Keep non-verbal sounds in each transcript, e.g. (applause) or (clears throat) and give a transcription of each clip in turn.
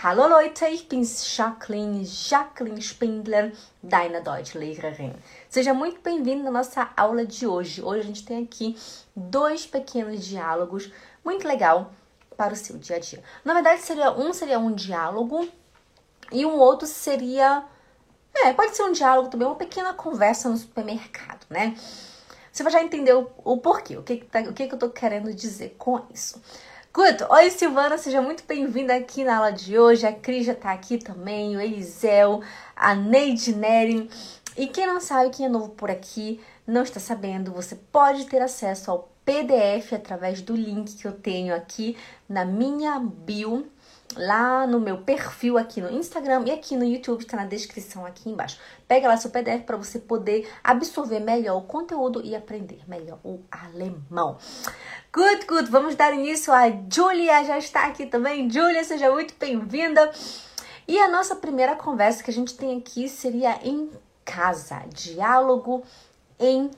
Hallo Leute, ich bin's Jacqueline, Jacqueline Spindler, deine Deutschlehrerin. Seja muito bem-vindo na nossa aula de hoje. Hoje a gente tem aqui dois pequenos diálogos muito legal para o seu dia a dia. Na verdade, seria um seria um diálogo e um outro seria é, pode ser um diálogo também, uma pequena conversa no supermercado, né? Você vai já entender o, o porquê, o que, que, tá, o que, que eu tô querendo dizer com isso. Good! Oi, Silvana, seja muito bem-vinda aqui na aula de hoje. A Cris já tá aqui também, o Elisel, a Neide Neri. E quem não sabe, quem é novo por aqui, não está sabendo, você pode ter acesso ao PDF através do link que eu tenho aqui na minha bio lá no meu perfil aqui no Instagram e aqui no YouTube, está na descrição aqui embaixo. Pega lá seu PDF para você poder absorver melhor o conteúdo e aprender melhor o alemão. Good, good. Vamos dar início. A Julia já está aqui também. Julia, seja muito bem-vinda. E a nossa primeira conversa que a gente tem aqui seria em casa. Diálogo em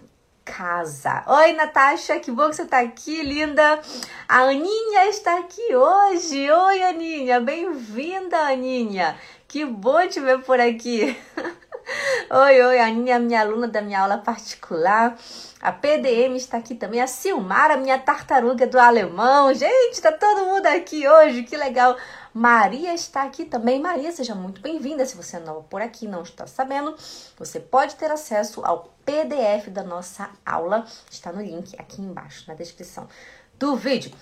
casa. Oi, Natasha, que bom que você está aqui, linda. A Aninha está aqui hoje. Oi, Aninha, bem-vinda, Aninha. Que bom te ver por aqui. (laughs) oi, oi, a Aninha minha aluna da minha aula particular. A PDM está aqui também. A Silmara, minha tartaruga do alemão. Gente, tá todo mundo aqui hoje. Que legal. Maria está aqui também. Maria, seja muito bem-vinda. Se você é nova por aqui não está sabendo, você pode ter acesso ao PDF da nossa aula. Está no link aqui embaixo, na descrição do vídeo.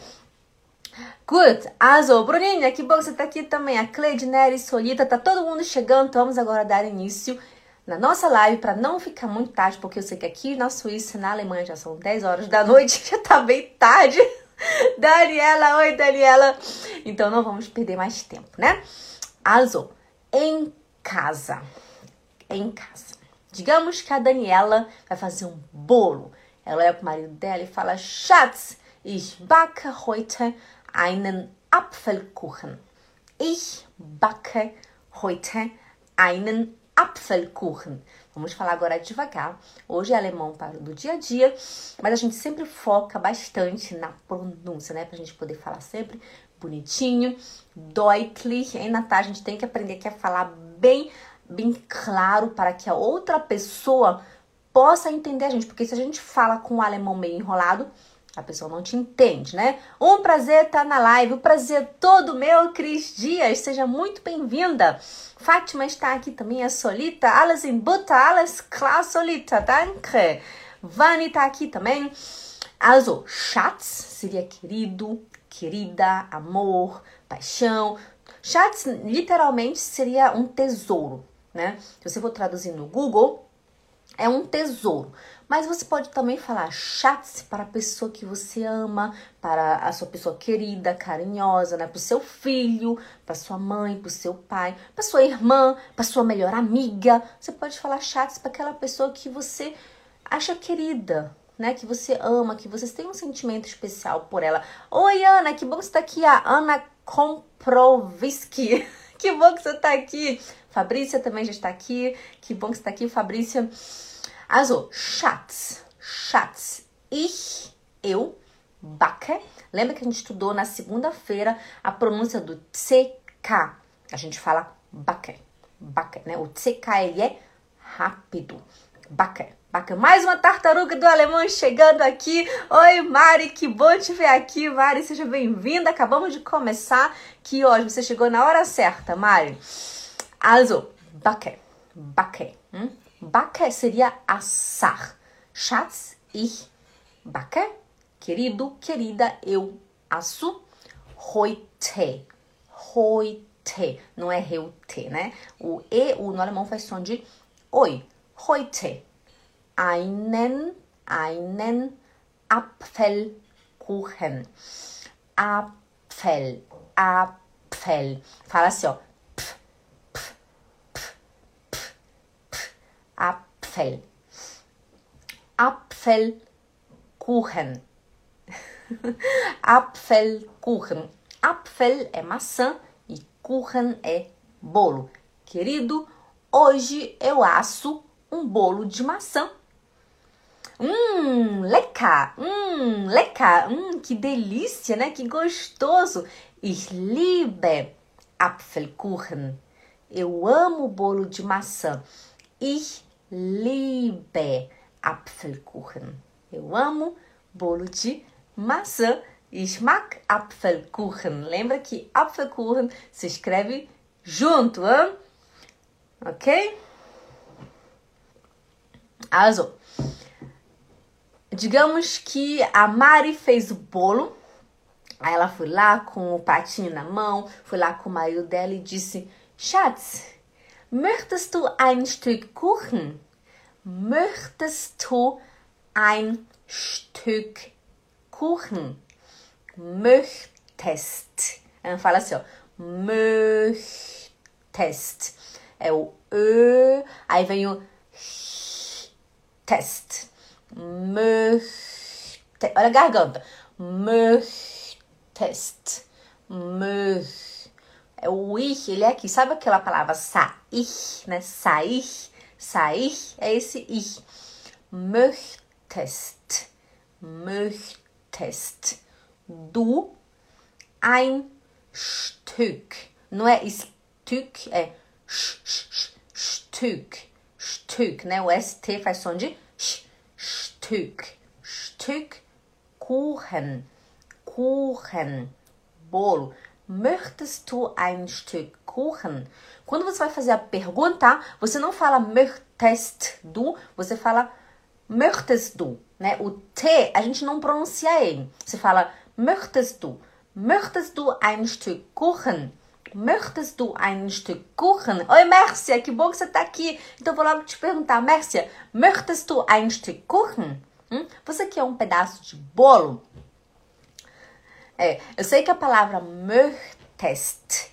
Good. Also, Bruninha, que bom que você está aqui também. A Cleide, Nery, Solita, tá todo mundo chegando. Então, vamos agora dar início na nossa live para não ficar muito tarde, porque eu sei que aqui na Suíça, na Alemanha já são 10 horas da noite, (laughs) já tá bem tarde. (laughs) Daniela, oi Daniela. Então não vamos perder mais tempo, né? Also, em casa. Em casa. Digamos que a Daniela vai fazer um bolo. Ela olha pro marido dela e fala: Schatz, ich backe heute einen Apfelkuchen. Ich backe heute einen Apfelkuchen. Vamos falar agora devagar. Hoje é alemão para do dia a dia, mas a gente sempre foca bastante na pronúncia, né? Pra gente poder falar sempre bonitinho, deutlich. Hein, Natália? A gente tem que aprender aqui a falar bem, bem claro para que a outra pessoa possa entender a gente. Porque se a gente fala com o alemão meio enrolado, a pessoa não te entende, né? Um prazer estar na live, o prazer todo meu, Cris Dias, seja muito bem-vinda. Fátima está aqui também, a Solita, alles in Butter, alles klar, Solita, danke. Vani está aqui também. Also, Schatz seria querido, querida, amor, paixão. Schatz literalmente seria um tesouro, né? Se você for traduzir no Google, é um tesouro. Mas você pode também falar chats para a pessoa que você ama, para a sua pessoa querida, carinhosa, né? Para o seu filho, para sua mãe, para o seu pai, para sua irmã, para sua melhor amiga. Você pode falar chats para aquela pessoa que você acha querida, né? Que você ama, que vocês têm um sentimento especial por ela. Oi, Ana, que bom que você está aqui. A Ana Komproviski. (laughs) que bom que você está aqui. Fabrícia também já está aqui. Que bom que você está aqui, Fabrícia. Also, Schatz, Schatz, ich, eu, backe. Lembra que a gente estudou na segunda-feira a pronúncia do CK. A gente fala backe, backe, né? O CK ele é rápido. Backe, backe. Mais uma tartaruga do alemão chegando aqui. Oi, Mari, que bom te ver aqui, Mari. Seja bem-vinda. Acabamos de começar. Que hoje você chegou na hora certa, Mari. Also, backe, backe. Hum? Backe seria assar. Schatz, ich backe. Querido, querida, eu asso. Heute. Heute. Não é heute, né? O E, o no alemão faz som de oi. Heute. Einen, einen Apfelkuchen. Apfel, Apfel. Fala assim, ó. Apfel. Apfelkuchen. (laughs) Apfelkuchen. Apfel é maçã e kuchen é bolo. Querido, hoje eu asso um bolo de maçã. Hum, lecker, hum, lecker, hum, que delícia, né? Que gostoso. Ich liebe, Apfelkuchen. Eu amo bolo de maçã. Ich liebe Apfelkuchen. Eu amo bolo de maçã. Ich mag Apfelkuchen. Lembra que Apfelkuchen se escreve junto, hein? ok? Also, digamos que a Mari fez o bolo. Aí ela foi lá com o patinho na mão, foi lá com o marido dela e disse: Schatz, möchtest du ein Stück Kuchen? Möchtest du ein Stück Kuchen? Möchtest. Fala assim, ó. Möchtest. É o Ö, aí vem o test. Möchtest. Olha a garganta. Möchtest. Möchtest. O ich, ele é aqui. Sabe aquela palavra sair, né? Sair, sair, é esse ich. Möchtest. Möchtest. Du ein Stück. Não é Stück, é Stück. Stück, né? O ST faz som de Stück. Stück Kuchen. Kuchen. Bolo. Möchtest du ein Stück Kuchen? Quando você vai fazer a pergunta, você não fala möchtest du, você fala möchtest du, né? O T, a gente não pronuncia ele. Você fala möchtest du. Möchtest du ein Stück Kuchen? Möchtest du ein Stück Kuchen? Oi, Mércia, que bom que você está aqui. Então vou logo te perguntar, Mércia, möchtest du ein Stück Kuchen? Hum? Você quer um pedaço de bolo? É, eu sei que a palavra möchtest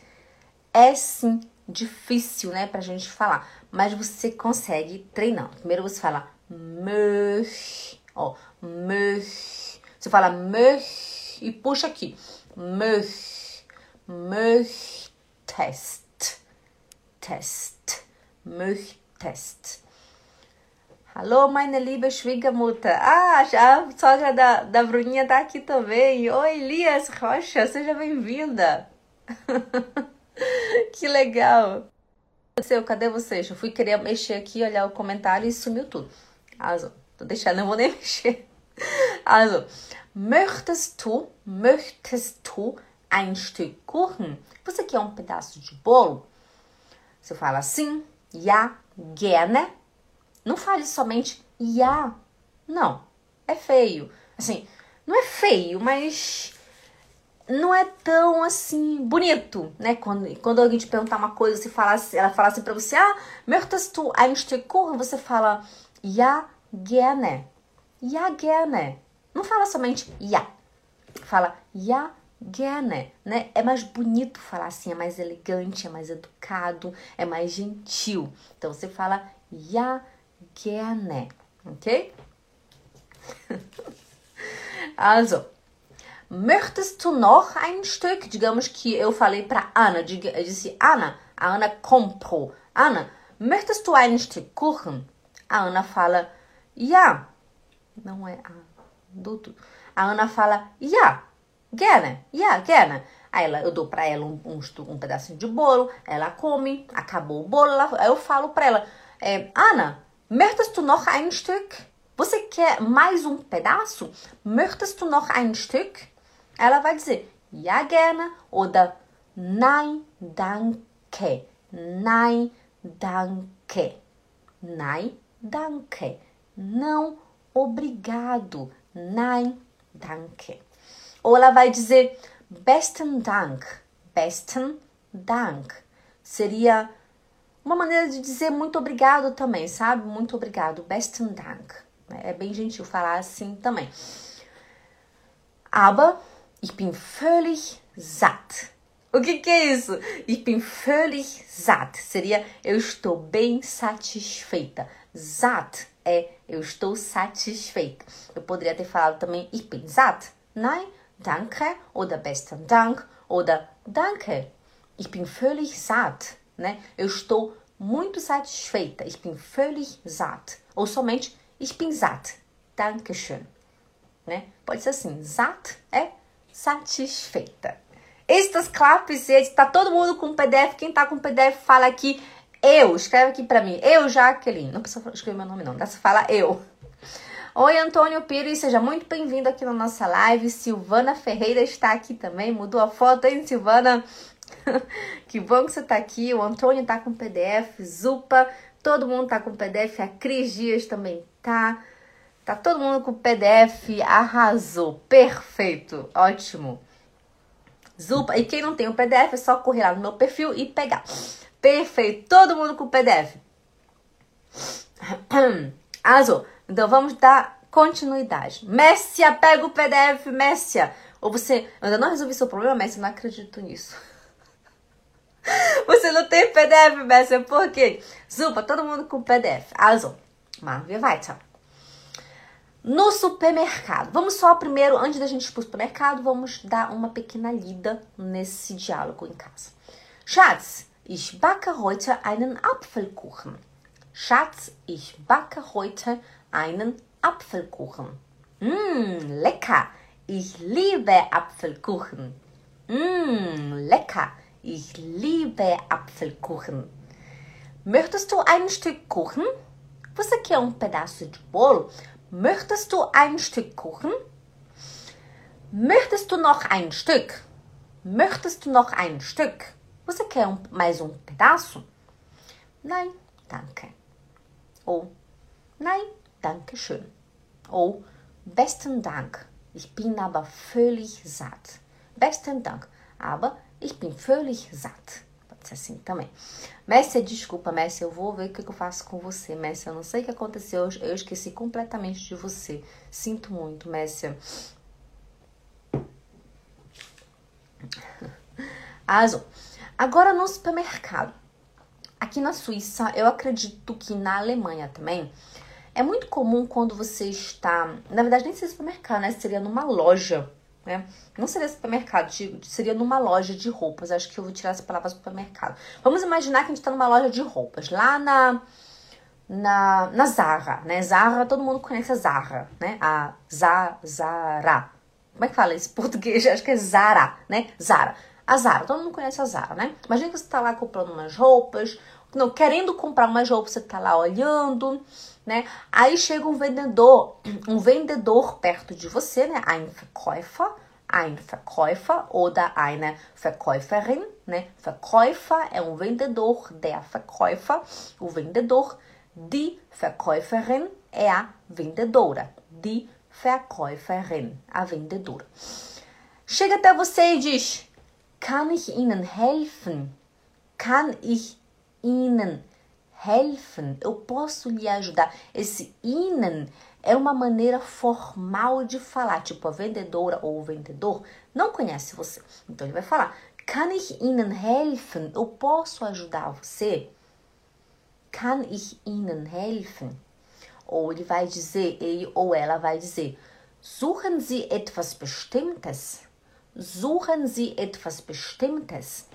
é sim difícil, né, pra gente falar, mas você consegue treinando. Primeiro você fala möch, ó, möch. Você fala möch e puxa aqui. Möch, möch Test. Test. Hallo, meine liebe Schwiegermutter. Ah, a sogra da, da Bruninha tá aqui também. Oi, Elias Rocha, seja bem-vinda. (laughs) que legal. Seu, cadê vocês? Eu fui querer mexer aqui, olhar o comentário e sumiu tudo. Also, tô deixando, não vou nem (laughs) mexer. Also, möchtest du, möchtest du ein Stück Kuchen? Você quer um pedaço de bolo? Você fala sim, ja, gerne. Não fale somente ja. Não, é feio. Assim, não é feio, mas não é tão assim bonito, né? Quando, quando alguém te perguntar uma coisa, você fala, ela fala assim pra você, ah, möchtest du ein Stück? Você fala ja, gerne. Ja, gerne. Não fala somente ja. Fala ja, gerne, né? É mais bonito falar assim, é mais elegante, é mais educado, é mais gentil. Então você fala ja gerne, ok? (laughs) also, möchtest du noch ein Stück? Digamos que eu falei para Ana, eu disse Ana, a Ana comprou. Ana, möchtest du ein Stück Kuchen? A Ana fala ja. Não é a doutor. A Ana fala ja. Gerne, yeah, gerne. Aí eu dou para ela um, um, um, pedacinho de bolo, ela come, acabou o bolo, ela, aí eu falo para ela, é, Ana, möchtest du noch ein Stück? Você quer mais um pedaço? Möchtest du noch ein Stück? Ela vai dizer, ja gerne oder nein, danke. Nein, danke. Nein, danke. Não, obrigado. Nein, danke. Ou ela vai dizer besten Dank. Besten Dank. Seria uma maneira de dizer muito obrigado também, sabe? Muito obrigado. Besten Dank. É bem gentil falar assim também. Aber ich bin völlig satt. O que, que é isso? Ich bin völlig satt. Seria eu estou bem satisfeita. Satt é eu estou satisfeita. Eu poderia ter falado também ich bin satt. Nein, Danke oder besten Dank oder Danke. Ich bin völlig satt, né? Eu estou muito satisfeita. Ich bin völlig satt. Ou somente ich bin satt. Dankeschön. Né? Pode ser assim, satt é satisfeita. Estas claps, está todo mundo com PDF. Quem tá com PDF, fala aqui eu. Escreve aqui para mim. Eu, Jaqueline. Não precisa escrever meu nome, não. Dá fala eu. Oi, Antônio Pires, seja muito bem-vindo aqui na nossa live. Silvana Ferreira está aqui também. Mudou a foto, hein, Silvana? (laughs) que bom que você está aqui. O Antônio está com PDF. Zupa, todo mundo está com PDF. A Cris Dias também tá. Tá todo mundo com PDF. Arrasou. Perfeito. Ótimo. Zupa. E quem não tem o PDF é só correr lá no meu perfil e pegar. Perfeito. Todo mundo com PDF. (clears throat) Arrasou. Então vamos dar continuidade. Messia, pega o PDF, Messia. Ou você, ainda não resolvi seu problema, Messia, não acredito nisso. (laughs) (laughs) Você não tem PDF, Messia, por quê? Zupa, todo mundo com PDF. Also, machen wir weiter. No supermercado. Vamos só primeiro, antes da gente ir pro supermercado, vamos dar uma pequena lida nesse diálogo em casa. Schatz, ich backe heute einen Apfelkuchen. Schatz, ich backe heute einen Apfelkuchen. Mmm, lecker. Ich liebe Apfelkuchen. Mmm, lecker. Ich liebe Apfelkuchen. Möchtest du ein Stück Kuchen? Você quer um pedaço de bolo? Möchtest du ein Stück Kuchen? Möchtest du noch ein Stück? Möchtest du noch ein Stück? Você quer um, mais um pedaço? Nein, danke. Ou nein, danke schön. Ou besten Dank. Ich bin aber völlig satt. Besten Dank. Aber ich bin völlig satt. Pode ser assim também. Messi, desculpa, Messi, eu vou ver o que eu faço com você, Messi. Eu não sei o que aconteceu, eu esqueci completamente de você. Sinto muito, Messi. Azul. Agora no supermercado. Aqui na Suíça, eu acredito que na Alemanha também, é muito comum quando você está. Na verdade, nem seria supermercado, né? Seria numa loja, né? Não seria supermercado, seria numa loja de roupas. Acho que eu vou tirar essa palavra supermercado. Vamos imaginar que a gente está numa loja de roupas, lá na. Na, na Zara, né? Zara, todo mundo conhece a Zara, né? A Zara. Como é que fala isso? Português, acho que é Zara, né? Zara. A Zara, todo mundo conhece a Zara, né? Imagina que você tá lá comprando umas roupas, não, querendo comprar umas roupas, você tá lá olhando, né? Aí chega um vendedor, um vendedor perto de você, né? Ein Verkäufer, ein Verkäufer oder eine Verkäuferin, né? Verkäufer é um vendedor, der Verkäufer, o vendedor, die Verkäuferin é a vendedora, die Verkäuferin, a vendedora. Chega até você e diz: Kann ich Ihnen helfen? Kann ich Ihnen helfen? Eu posso lhe ajudar. Esse Ihnen é uma maneira formal de falar. Tipo, a vendedora ou o vendedor não conhece você. Então ele vai falar: Kann ich Ihnen helfen? Eu posso ajudar você? Kann ich Ihnen helfen? Ou ele vai dizer, ele ou ela vai dizer: Suchen Sie etwas Bestimmtes? Suchen Sie etwas Bestimmtes?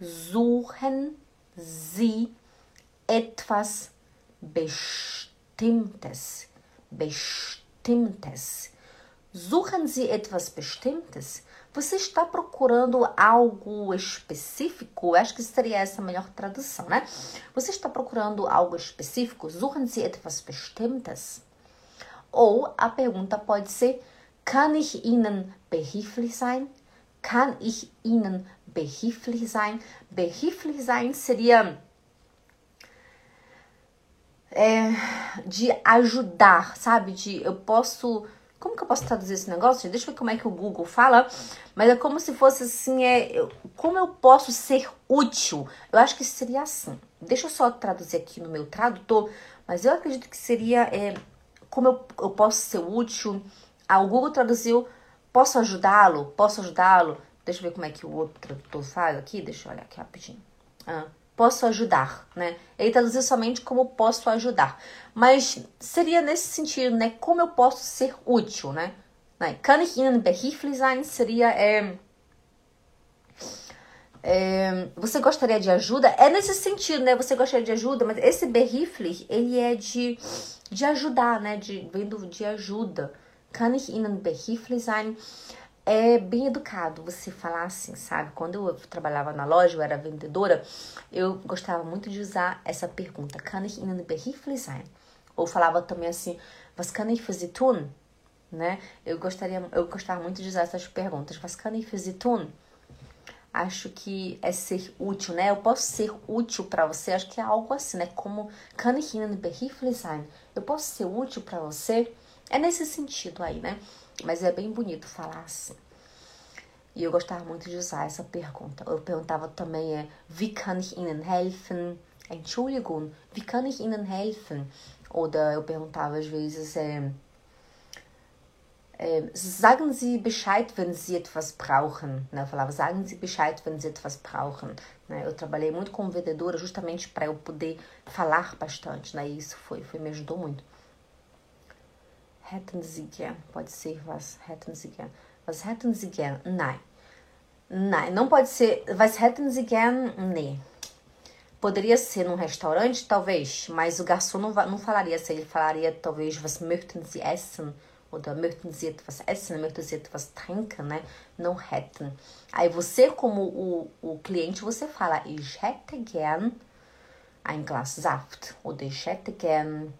Suchen Sie etwas Bestimmtes? Bestimmtes. Suchen Sie etwas Bestimmtes? Você está procurando algo específico? Acho que seria essa a melhor tradução, né? Você está procurando algo específico? Suchen Sie etwas Bestimmtes? Ou a pergunta pode ser: Kann ich Ihnen behilflich sein? Kann ich Ihnen behilflich sein? Behilflich sein seria é, de ajudar, sabe? De eu posso. Como que eu posso traduzir esse negócio? Deixa eu ver como é que o Google fala. Mas é como se fosse assim, é, eu, como eu posso ser útil? Eu acho que seria assim. Deixa eu só traduzir aqui no meu tradutor, mas eu acredito que seria é, como eu, eu posso ser útil. Ah, o Google traduziu Posso ajudá-lo? Posso ajudá-lo? Deixa eu ver como é que o outro tradutor faz aqui. Deixa eu olhar aqui rapidinho. Ah, posso ajudar, né? Ele traduziu somente como posso ajudar. Mas seria nesse sentido, né? Como eu posso ser útil, né? Kann ich Ihnen behilflich sein? Seria... É, é, você gostaria de ajuda? É nesse sentido, né? Você gostaria de ajuda, mas esse behilflich, ele é de, de ajudar, né? De, vindo de ajuda. Kann ich Ihnen behilflich sein? É bem educado você falar assim, sabe? Quando eu trabalhava na loja, eu era vendedora, eu gostava muito de usar essa pergunta: Kann ich Ihnen behilflich sein? Ou falava também assim: Was kann ich für Sie tun? Né? Eu gostaria, eu gostava muito de usar essas perguntas: Was kann ich für Sie tun? Acho que é ser útil, né? Eu posso ser útil para você. Acho que é algo assim, né? Como Kann ich Ihnen behilflich sein? Eu posso ser útil para você? É nesse sentido aí, né? Mas é bem bonito falar assim. E eu gostava muito de usar essa pergunta. Eu perguntava também é, wie kann ich Ihnen helfen? Entschuldigung, wie kann ich Ihnen helfen? Oder eu perguntava às vezes, é, é, sagen Sie Bescheid, wenn Sie etwas brauchen. Né? Eu falava, sagen Sie Bescheid, wenn Sie etwas brauchen. Né? Eu trabalhei muito como vendedora justamente para eu poder falar bastante. Né? E isso foi, foi, me ajudou muito. Gern. Pode ser was gern. Was gern? Nein. Nein, não pode ser. Was hätten Sie gern? Nee. Poderia ser num restaurante, talvez, mas o garçom não, não falaria assim. Ele falaria, talvez, was möchten Sie essen? Oder möchten Sie etwas essen? Möchten Sie etwas trinken, né? Não hätten. Aí você, como o, o cliente, você fala, ich hätte gern ein Glas Saft. Oder ich hätte gern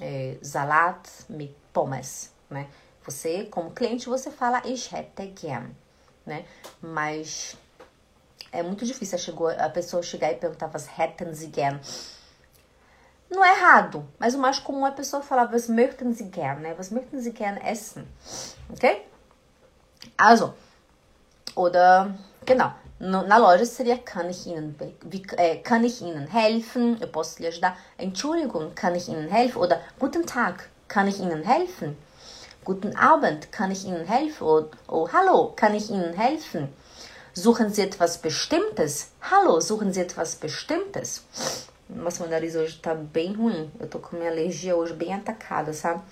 é, Salat mit Pommes, né? Você, como cliente, você fala ich hätte gern, né? Mas é muito difícil chegou, a pessoa chegar e perguntar was hätten Sie gern. Não é errado, mas o mais comum é a pessoa falar was möchten Sie gern, né? Was möchten Sie gern essen, ok? Also, oder, genau, na loja seria kann ich Ihnen, wie, äh, kann ich Ihnen helfen? Eu posso lhe ajudar. Entschuldigung, kann ich Ihnen helfen? Oder guten Tag, kann ich Ihnen helfen? Guten Abend, kann ich Ihnen helfen? Oder oh, hallo, kann ich Ihnen helfen? Suchen Sie etwas Bestimmtes? Hallo, suchen Sie etwas Bestimmtes? Nossa, meu nariz hoje tá bem ruim. Eu tô com minha alergia hoje bem atacada, sabe?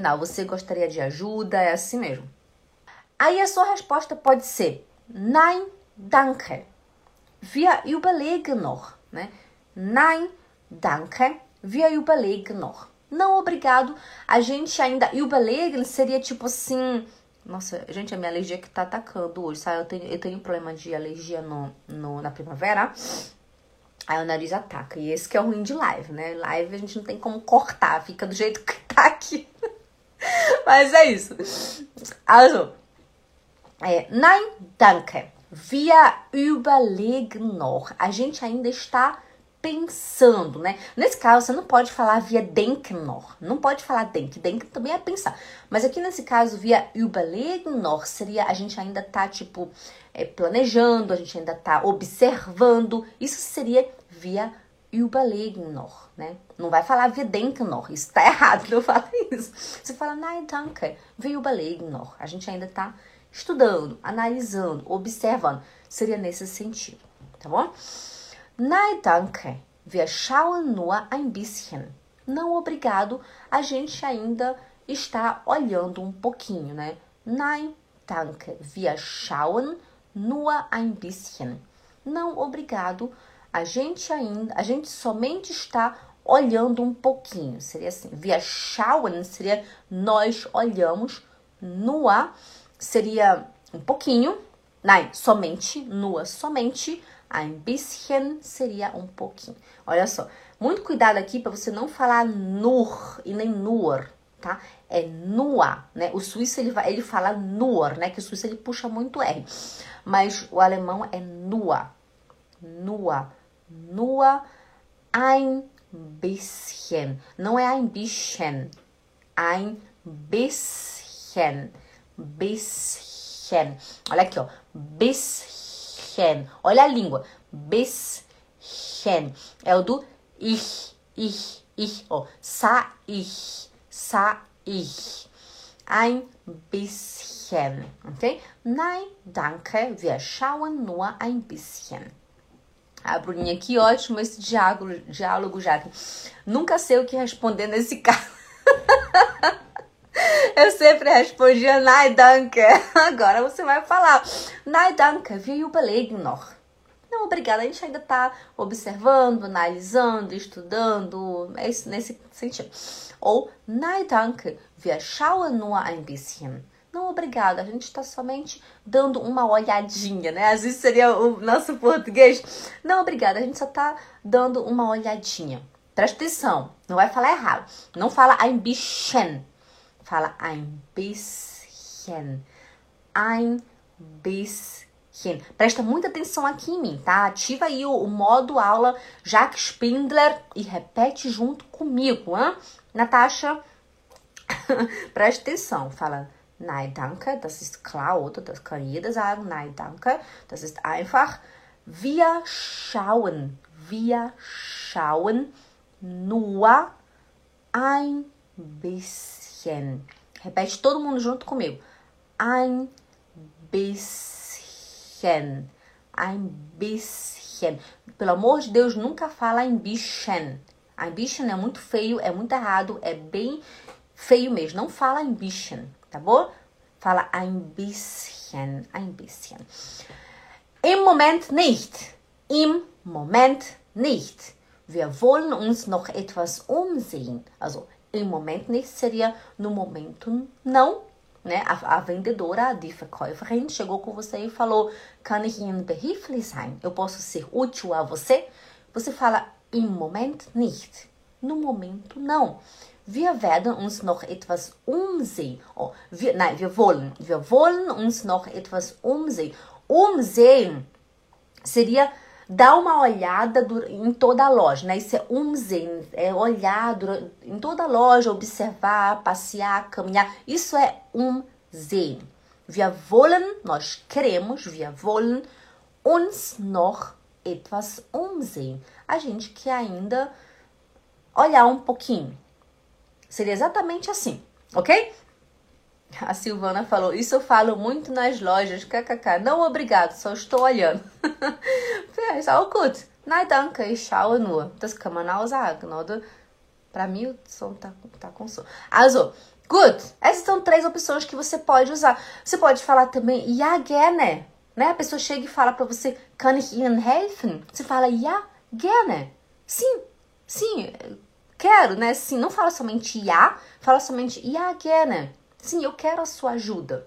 Não, você gostaria de ajuda? É assim mesmo. Aí a sua resposta pode ser Nein, danke. Wir überlegen noch, né? Nein, danke. Wir überlegen noch. Não, obrigado. A gente ainda überlegen seria tipo assim, nossa, gente, a minha alergia que tá atacando hoje, sabe? Eu tenho, eu tenho problema de alergia no, no, na primavera. Aí o nariz ataca. E esse que é o ruim de live, né? Live a gente não tem como cortar, fica do jeito que tá aqui. (laughs) Mas é isso. Also, é, nein, danke. Wir überlegen noch. A gente ainda está pensando, né? Nesse caso, você não pode falar via denken noch. Não pode falar denk. Denk também é pensar. Mas aqui nesse caso, via überlegen noch, seria a gente ainda tá, tipo, é, planejando, a gente ainda tá observando. Isso seria via überlegen noch, né? Não vai falar wir denken noch, isso tá (laughs) errado, não fala isso. Você fala nein, danke, wir überlegen noch. A gente ainda tá estudando, analisando, observando. Seria nesse sentido, tá bom? Nein, danke. Wir schauen nur ein bisschen. Não obrigado, a gente ainda está olhando um pouquinho, né? Nein, danke. Wir schauen nur ein bisschen. Não obrigado, a gente ainda, a gente somente está olhando um pouquinho. Seria assim. Wir schauen seria nós olhamos. Nur seria um pouquinho. Nein, somente, nua, somente. Ein bisschen seria um pouquinho. Olha só, muito cuidado aqui para você não falar nur e nem nur, tá? É nua, né? O suíço ele ele fala nur, né? Que o suíço ele puxa muito R. Mas o alemão é nua. Nua. Nua ein bisschen. Não é ein bisschen. Ein bisschen. Bisschen. Olha aqui, ó. Bisschen. Olha a língua. Bisschen. É o do ich, ich, ich. Ó. Sa ich. Sa ich. Ein bisschen. Ok? Nein, danke. Wir schauen nur ein bisschen. A Bruninha, que ótimo esse diálogo, diálogo já. Nunca sei o que responder nesse (laughs) caso. (laughs) Eu sempre respondia Nein, danke. (laughs) Agora você vai falar Nein, danke, wir überlegen noch. Não, obrigada. A gente ainda está observando, analisando, estudando. É isso, nesse sentido. Ou Nein, danke, wir schauen nur ein bisschen. Não, obrigada. A gente está somente dando uma olhadinha, né? Às vezes seria o nosso português. Não, obrigada. A gente só está dando uma olhadinha. Presta atenção. Não vai falar errado. Não fala ein bisschen. Fala ein bisschen. Ein bisschen. Presta muita atenção aqui em mim, tá? Ativa aí o, o modo aula Jacques Spindler e repete junto comigo, hein? Natasha, (laughs) presta atenção. Fala Nein, danke, das ist klar, oder? Das kann jeder sagen. Nein, danke. Das ist einfach. Wir schauen, wir schauen nur ein bisschen. Repete todo mundo junto comigo. Ein bisschen. Ein bisschen. Pelo amor de Deus, nunca fala ein bisschen. Ein bisschen é muito feio, é muito errado, é bem feio mesmo. Não fala ein bisschen tá bom? Fala ein bisschen, ein bisschen. Im Moment nicht. Im Moment nicht. Wir wollen uns noch etwas umsehen. Also, im Moment nicht seria no momento não, né? A, a vendedora, die Verkäuferin, chegou com você e falou: Kann ich Ihnen behilflich sein? Eu posso ser útil a você? Você fala im Moment nicht. No momento não. Wir werden uns noch etwas umsehen. Oh, wir, nein, wir wollen. Wir wollen uns noch etwas umsehen. Umsehen seria dar uma olhada em toda a loja, né? Isso é umsehen, é olhar em toda a loja, observar, passear, caminhar. Isso é umsehen. Wir wollen, nós queremos, wir wollen uns noch etwas umsehen. A gente quer ainda olhar um pouquinho. Seria exatamente assim, ok? A Silvana falou: Isso eu falo muito nas lojas, kkk. Não, obrigado, só estou olhando. ist auch gut. Nein, danke, ich schaue nur. Das kann man auch sagen, oder? Para mim, o som tá, tá com som. Also, gut. Essas são três opções que você pode usar. Você pode falar também, ja, gerne. Né? A pessoa chega e fala para você, kann ich Ihnen helfen? Você fala, ja, gerne. Sim, sim, quero, né? Sim, não fala somente ja, fala somente ja gerne. Sim, eu quero a sua ajuda.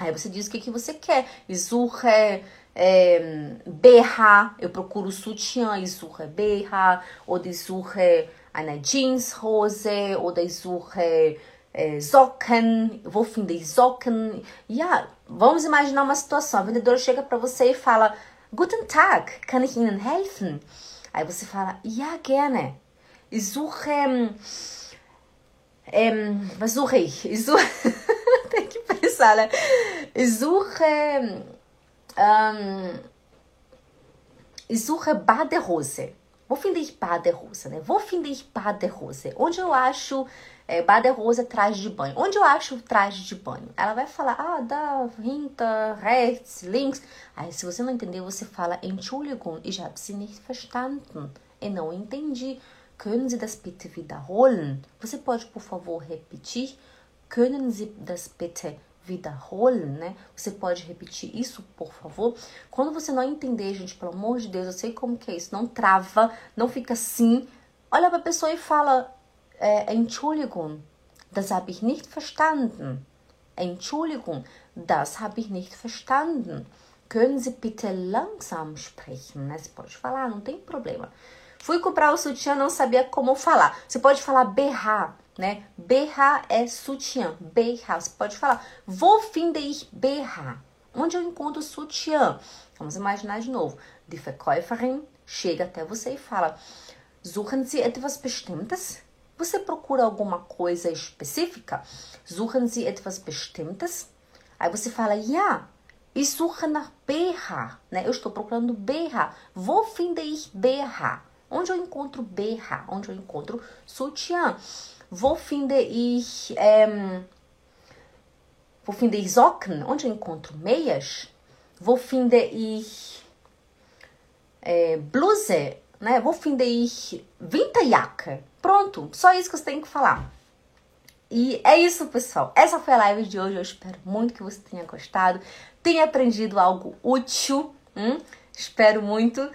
Aí você diz o que, que você quer. Isurre é, BH, eu procuro sutiã, isurre BH, ou isurre eine Jeanshose, oder isurre é, Socken, vou finden Socken. Ja, vamos imaginar uma situação. A vendedora chega para você e fala: Guten Tag, kann ich Ihnen helfen? Aí você fala: Ja, gerne. Ich. Suche. (laughs) Tem que pensar, né? Ich suche. Ähm, ich suche Baderose. Finde ich Baderose, né? Finde ich Baderose? Onde eu acho é, Baderose traje de banho? Onde eu acho traje de banho? Ela vai falar, ah, da, hinter, rechts, links. Aí, se você não entendeu, você fala Entschuldigung, ich habe sie nicht verstanden. Eu não entendi. Können Sie das bitte wiederholen? Você pode, por favor, repetir? Können Sie das bitte wiederholen, né? Você pode repetir isso, por favor? Quando você não entender, gente, pelo amor de Deus, eu sei como que é isso, não trava, não fica assim. Olha para a pessoa e fala, é, Entschuldigung, das habe ich nicht verstanden. Entschuldigung, das habe ich nicht verstanden. Können Sie bitte langsam sprechen? Você pode falar, não tem problema. Fui comprar o sutiã, não sabia como falar. Você pode falar berrar, né? Berrar é sutiã, berrar. Você pode falar, vou finden berrar. Onde eu encontro sutiã? Vamos imaginar de novo. Die Verkäuferin chega até você e fala, suchen Sie etwas Bestimmtes? Você procura alguma coisa específica? Suchen Sie etwas Bestimmtes? Aí você fala, ja, ich suche nach BH, né? Eu estou procurando BH. Wo finde ich BH? Onde eu encontro berra? Onde eu encontro sutiã? Wo finde ich, ähm, wo finde ich Socken? Onde eu encontro meias? Wo finde ich é, bluse? Né? Wo finde ich Winterjacke? Pronto, só isso que você tem que falar. E é isso, pessoal. Essa foi a live de hoje. Eu espero muito que você tenha gostado, tenha aprendido algo útil. Hum? Espero muito.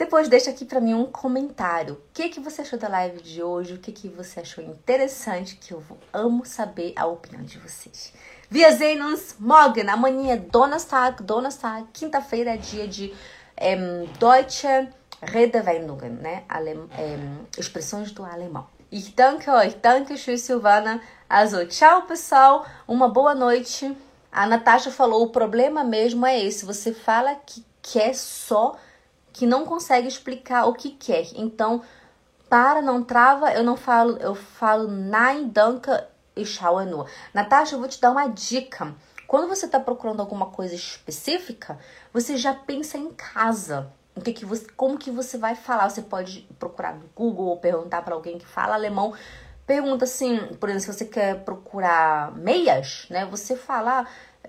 Depois deixa aqui para mim um comentário. O que que você achou da live de hoje? O que que você achou interessante? Que eu amo saber a opinião de vocês. Sehen uns morgen. Amanhã é Donnerstag. Donnerstag, quinta-feira é dia de Deutsche Redewendungen, né? Alem, expressões do alemão. Ich danke euch. Danke, tschüss, Silvana. Also, tchau, pessoal. Uma boa noite. A Natasha falou: o problema mesmo é esse. Você fala que quer só, que não consegue explicar o que quer. Então, para, não trava, eu não falo, eu falo nein, danke, ich schaue nur. Natasha, eu vou te dar uma dica. Quando você está procurando alguma coisa específica, você já pensa em casa. O que que você, como que você vai falar? Você pode procurar no Google ou perguntar para alguém que fala alemão. Pergunta assim, por exemplo, se você quer procurar meias, né? Você fala, eh,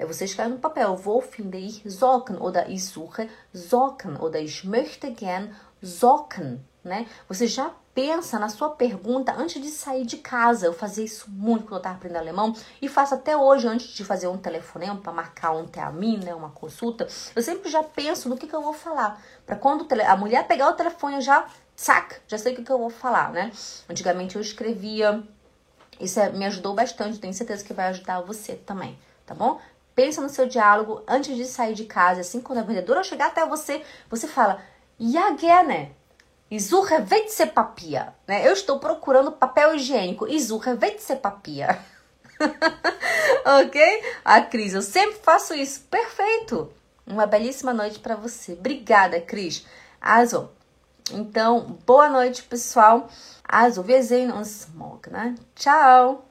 você escreve no papel, wo finde ich Socken oder ich suche Socken oder ich möchte gern Socken, né? Você já pensa na sua pergunta antes de sair de casa. Eu fazia isso muito quando eu estava aprendendo alemão e faço até hoje antes de fazer um telefonema para marcar um termin, né, uma consulta. Eu sempre já penso no que, que eu vou falar. Para quando a mulher pegar o telefone, eu já, sac, já sei o que, que eu vou falar, né? Antigamente eu escrevia. Isso é, me ajudou bastante, tenho certeza que vai ajudar você também, tá bom? Pensa no seu diálogo antes de sair de casa, assim, quando a vendedora chegar até você, você fala, ja gerne, Isurra Papier, né? Eu estou procurando papel higiênico. Isurra Papier. (laughs) ok? A Cris, eu sempre faço isso. Perfeito. Uma belíssima noite para você. Obrigada, Cris. Also, então, boa noite, pessoal. Also, wir sehen uns morgen, né? Tchau.